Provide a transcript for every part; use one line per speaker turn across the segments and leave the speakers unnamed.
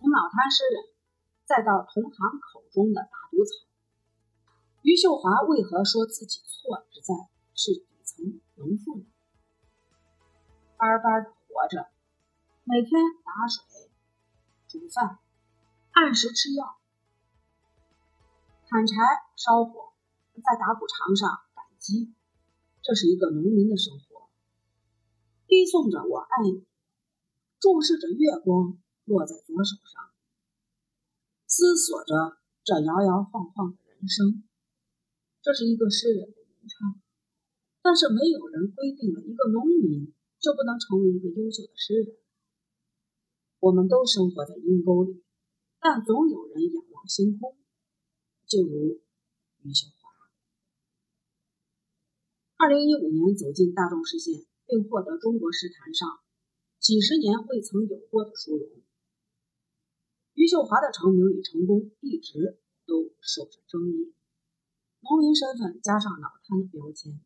从脑瘫诗人，再到同行口中的大毒草，余秀华为何说自己错只在是底层农妇呢？班班的活着，每天打水、煮饭，按时吃药，砍柴烧火，在打谷场上赶集，这是一个农民的生活。背诵着“我爱你”，注视着月光。落在左手上，思索着这摇摇晃晃的人生。这是一个诗人的吟唱，但是没有人规定了一个农民就不能成为一个优秀的诗人。我们都生活在阴沟里，但总有人仰望星空，就如余秀华。二零一五年走进大众视线，并获得中国诗坛上几十年未曾有过的殊荣。余秀华的成名与成功一直都受着争议，农民身份加上脑瘫的标签，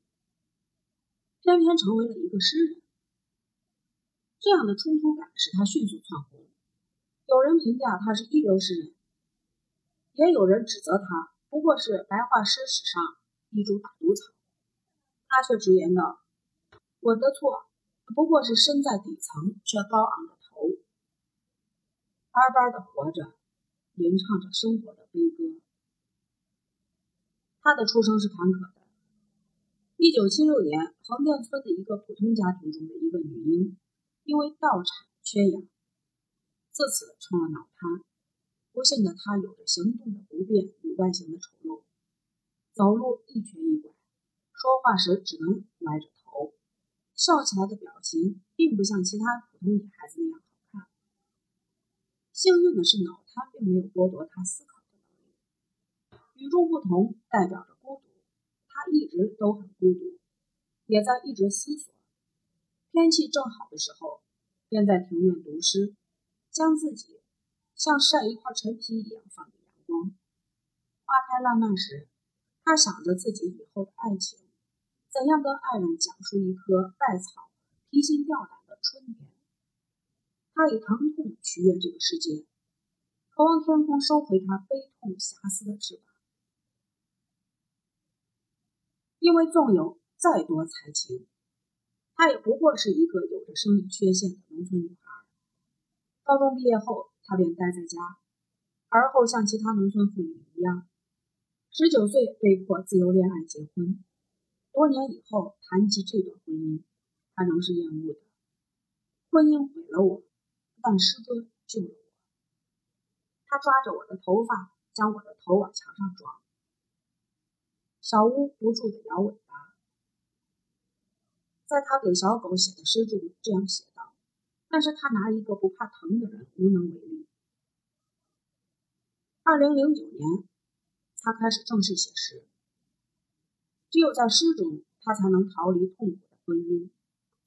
偏偏成为了一个诗人。这样的冲突感使他迅速窜红。有人评价他是一流诗人，也有人指责他不过是白话诗史上一株大毒草。他却直言道：“我的错不过是身在底层却高昂的。”巴巴的活着，吟唱着生活的悲歌。他的出生是坎坷的。一九七六年，横店村的一个普通家庭中的一个女婴，因为倒产缺氧，自此成了脑瘫。不幸的她有着行动的不便与外形的丑陋，走路一瘸一拐，说话时只能歪着头，笑起来的表情并不像其他普通女孩子那样。幸运的是，脑瘫并没有剥夺他思考的能力。与众不同代表着孤独，他一直都很孤独，也在一直思索。天气正好的时候，便在庭院读诗，将自己像晒一块陈皮一样放给阳光。花开烂漫时，他想着自己以后的爱情，怎样跟爱人讲述一棵败草、提心吊胆的春天。他以疼痛取悦这个世界，渴望天空收回他悲痛遐思的翅膀。因为纵有再多才情，她也不过是一个有着生理缺陷的农村女孩。高中毕业后，她便待在家，而后像其他农村妇女一样，十九岁被迫自由恋爱结婚。多年以后谈及这段婚姻，她仍是厌恶的。婚姻毁了我。但诗歌救了我。他抓着我的头发，将我的头往墙上撞。小屋不住地摇尾巴。在他给小狗写的诗中这样写道：“但是他拿一个不怕疼的人无能为力。”二零零九年，他开始正式写诗。只有在诗中，他才能逃离痛苦的婚姻，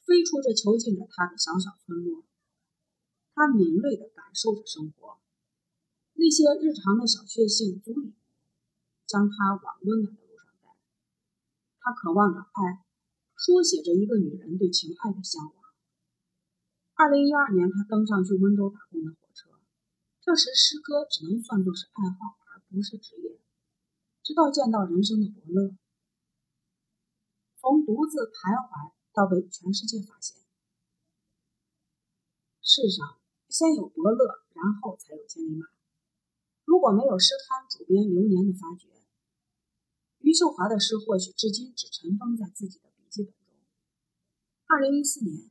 飞出这囚禁着他的小小村落。他敏锐地感受着生活，那些日常的小确幸足以将他往温暖的路上带。他渴望着爱，书写着一个女人对情爱的向往。二零一二年，他登上去温州打工的火车，这时诗歌只能算作是爱好，而不是职业。直到见到人生的伯乐，从独自徘徊到被全世界发现，世上。先有伯乐，然后才有千里马。如果没有诗刊主编流年的发掘，余秀华的诗或许至今只尘封在自己的笔记本中。二零一四年，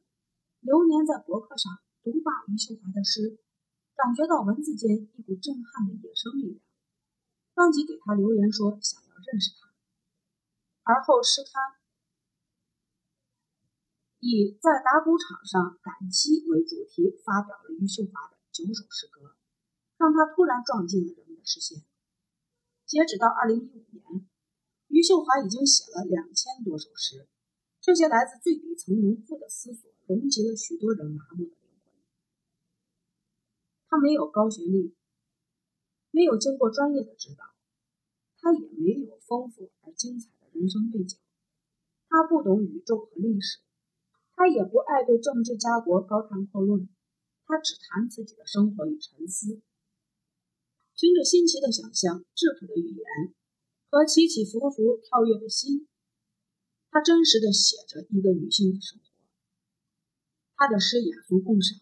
流年在博客上读罢余秀华的诗，感觉到文字间一股震撼的野生力量，当即给他留言说想要认识他。而后诗刊。以在打谷场上赶集为主题，发表了余秀华的九首诗歌，让他突然撞进了人们的视线。截止到二零一五年，余秀华已经写了两千多首诗，这些来自最底层农妇的思索，融集了许多人麻木的灵魂。他没有高学历，没有经过专业的指导，他也没有丰富而精彩的人生背景，他不懂宇宙和历史。他也不爱对政治家国高谈阔论，他只谈自己的生活与沉思，凭着新奇的想象、质朴的语言和起起伏伏、跳跃的心，他真实的写着一个女性的生活。他的诗雅俗共赏，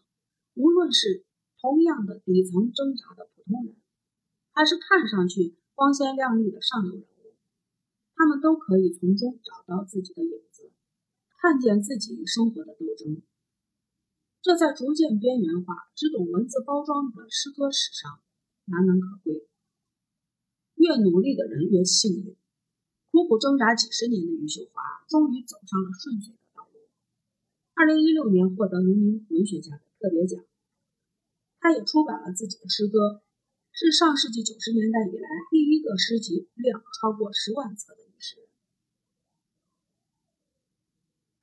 无论是同样的底层挣扎的普通人，还是看上去光鲜亮丽的上流人物，他们都可以从中找到自己的影子，看见自己与生活的斗争。这在逐渐边缘化、只懂文字包装的诗歌史上难能可贵。越努力的人越幸运。苦苦挣扎几十年的余秀华，终于走上了顺遂的道路。二零一六年获得农民文学家的特别奖。他也出版了自己的诗歌，是上世纪九十年代以来第一个诗集量超过十万册的女诗人。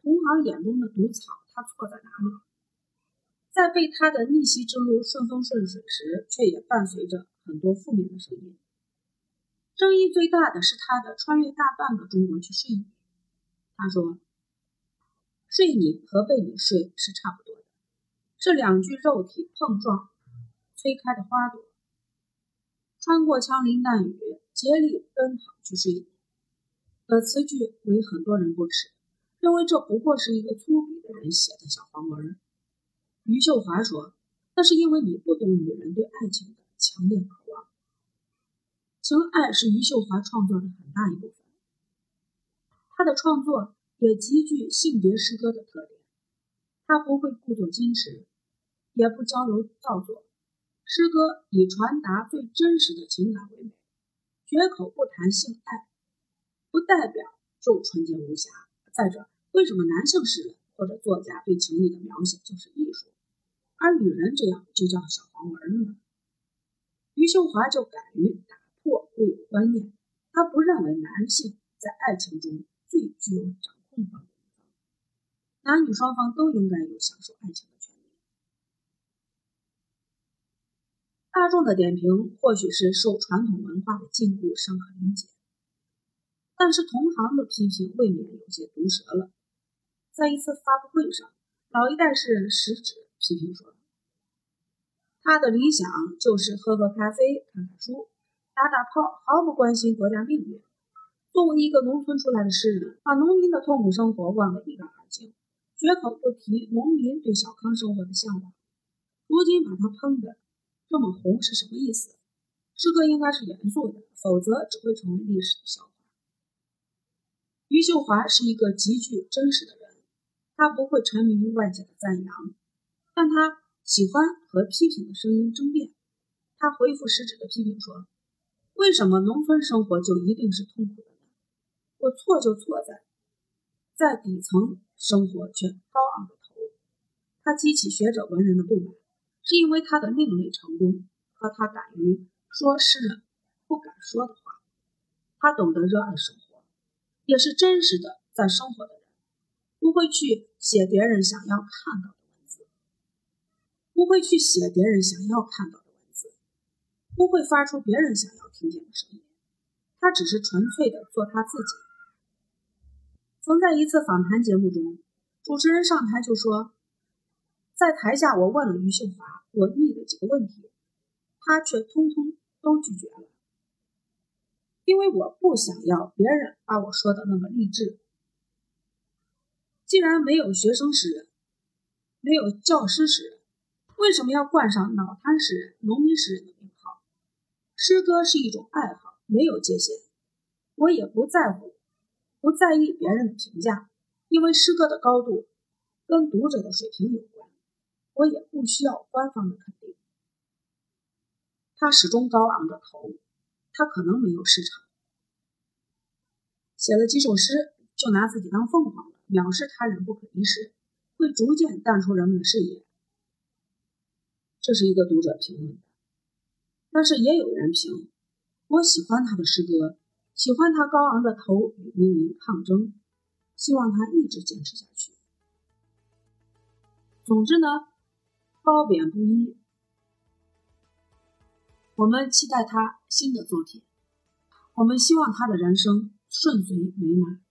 同行眼中的毒草，他错在哪里？在被他的逆袭之路顺风顺水时，却也伴随着很多负面的声音。争议最大的是他的《穿越大半个中国去睡你》。他说：“睡你和被你睡是差不多的，是两具肉体碰撞催开的花朵。穿过枪林弹雨，竭力奔跑去睡你。”的词句为很多人不齿，认为这不过是一个粗鄙的人写的小黄文。余秀华说：“那是因为你不懂女人对爱情的强烈渴望。情爱是余秀华创作的很大一部分。他的创作也极具性别诗歌的特点。他不会故作矜持，也不矫揉造作。诗歌以传达最真实的情感为美，绝口不谈性爱，不代表就纯洁无瑕。再者，为什么男性诗人或者作家对情欲的描写就是艺术？”而女人这样就叫小黄文了。余秀华就敢于打破固有观念，她不认为男性在爱情中最具有掌控方的一方，男女双方都应该有享受爱情的权利。大众的点评或许是受传统文化的禁锢尚可理解，但是同行的批评未免有些毒舌了。在一次发布会上，老一代诗人食指。批评说：“他的理想就是喝喝咖啡、看看书、打打炮，毫不关心国家命运。作为一个农村出来的诗人，把农民的痛苦生活忘得一干二净，绝口不提农民对小康生活的向往。如今把他喷得这么红是什么意思？诗歌应该是严肃的，否则只会成为历史的笑话。”余秀华是一个极具真实的人，他不会沉迷于外界的赞扬。但他喜欢和批评的声音争辩。他回复食指的批评说：“为什么农村生活就一定是痛苦的呢？我错就错在，在底层生活却高昂着头。”他激起学者文人的不满，是因为他的另类成功和他敢于说诗人不敢说的话。他懂得热爱生活，也是真实的在生活的人，不会去写别人想要看到的文字。不会去写别人想要看到的文字，不会发出别人想要听见的声音，他只是纯粹的做他自己。曾在一次访谈节目中，主持人上台就说，在台下我问了余秀华我腻的几个问题，他却通通都拒绝了，因为我不想要别人把我说的那么励志。既然没有学生诗人，没有教师诗人。为什么要冠上脑瘫诗人、农民诗人的名号？诗歌是一种爱好，没有界限。我也不在乎，不在意别人的评价，因为诗歌的高度跟读者的水平有关。我也不需要官方的肯定。他始终高昂着头，他可能没有市场。写了几首诗，就拿自己当凤凰了，藐视他人不可一世，会逐渐淡出人们的视野。这是一个读者评论的，但是也有人评：我喜欢他的诗歌，喜欢他高昂的头与命运抗争，希望他一直坚持下去。总之呢，褒贬不一。我们期待他新的作品，我们希望他的人生顺遂美满。